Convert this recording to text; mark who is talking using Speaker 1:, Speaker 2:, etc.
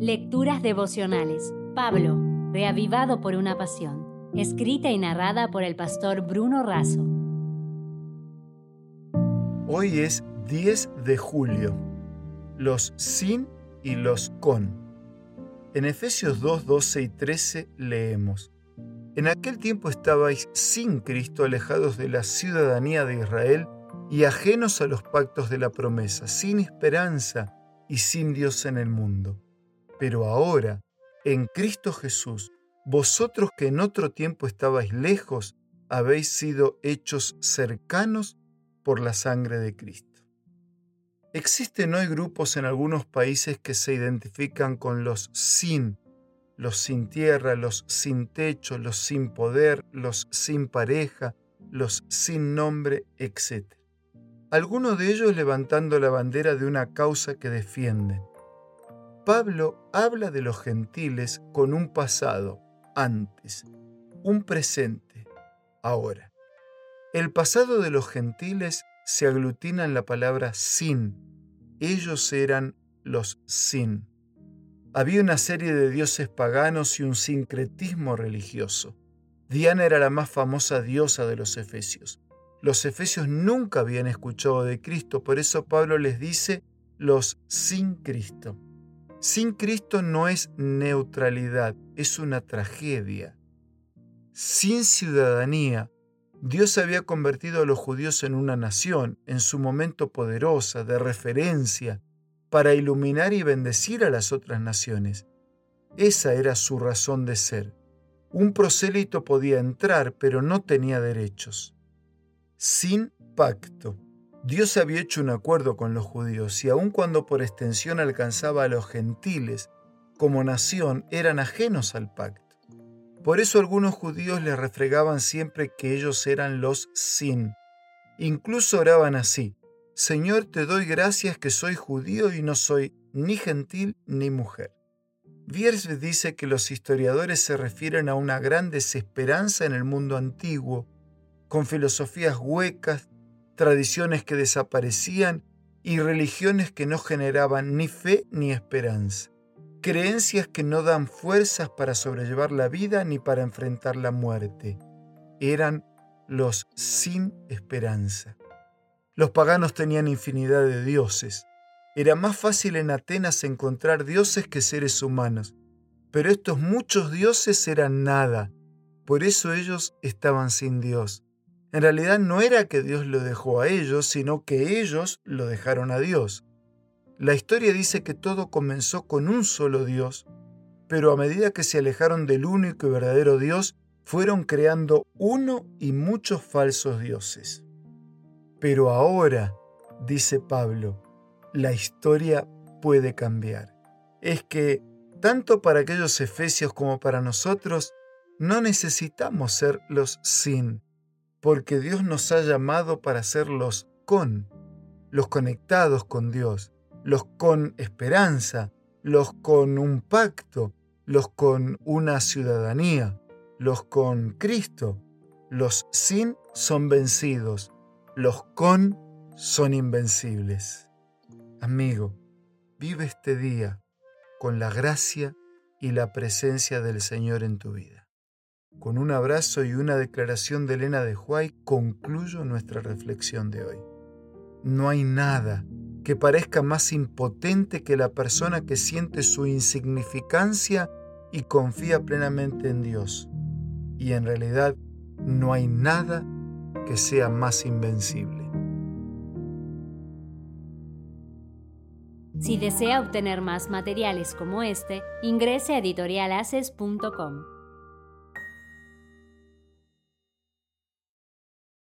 Speaker 1: Lecturas devocionales. Pablo, reavivado por una pasión. Escrita y narrada por el pastor Bruno Razo.
Speaker 2: Hoy es 10 de julio. Los sin y los con. En Efesios 2, 12 y 13 leemos. En aquel tiempo estabais sin Cristo alejados de la ciudadanía de Israel y ajenos a los pactos de la promesa, sin esperanza y sin Dios en el mundo. Pero ahora, en Cristo Jesús, vosotros que en otro tiempo estabais lejos, habéis sido hechos cercanos por la sangre de Cristo. Existen hoy grupos en algunos países que se identifican con los sin, los sin tierra, los sin techo, los sin poder, los sin pareja, los sin nombre, etc. Algunos de ellos levantando la bandera de una causa que defienden. Pablo habla de los gentiles con un pasado, antes, un presente, ahora. El pasado de los gentiles se aglutina en la palabra sin. Ellos eran los sin. Había una serie de dioses paganos y un sincretismo religioso. Diana era la más famosa diosa de los efesios. Los efesios nunca habían escuchado de Cristo, por eso Pablo les dice los sin Cristo. Sin Cristo no es neutralidad, es una tragedia. Sin ciudadanía, Dios había convertido a los judíos en una nación, en su momento poderosa, de referencia, para iluminar y bendecir a las otras naciones. Esa era su razón de ser. Un prosélito podía entrar, pero no tenía derechos. Sin pacto. Dios había hecho un acuerdo con los judíos y aun cuando por extensión alcanzaba a los gentiles, como nación eran ajenos al pacto. Por eso algunos judíos le refregaban siempre que ellos eran los sin. Incluso oraban así, Señor te doy gracias que soy judío y no soy ni gentil ni mujer. Vierge dice que los historiadores se refieren a una gran desesperanza en el mundo antiguo, con filosofías huecas, tradiciones que desaparecían y religiones que no generaban ni fe ni esperanza, creencias que no dan fuerzas para sobrellevar la vida ni para enfrentar la muerte. Eran los sin esperanza. Los paganos tenían infinidad de dioses. Era más fácil en Atenas encontrar dioses que seres humanos, pero estos muchos dioses eran nada, por eso ellos estaban sin Dios. En realidad no era que Dios lo dejó a ellos, sino que ellos lo dejaron a Dios. La historia dice que todo comenzó con un solo Dios, pero a medida que se alejaron del único y verdadero Dios, fueron creando uno y muchos falsos dioses. Pero ahora, dice Pablo, la historia puede cambiar. Es que, tanto para aquellos efesios como para nosotros, no necesitamos ser los sin, porque Dios nos ha llamado para ser los con, los conectados con Dios, los con esperanza, los con un pacto, los con una ciudadanía, los con Cristo. Los sin son vencidos, los con son invencibles. Amigo, vive este día con la gracia y la presencia del Señor en tu vida. Con un abrazo y una declaración de Elena de Huay concluyo nuestra reflexión de hoy. No hay nada que parezca más impotente que la persona que siente su insignificancia y confía plenamente en Dios. Y en realidad no hay nada que sea más invencible.
Speaker 1: Si desea obtener más materiales como este, ingrese a editorialaces.com.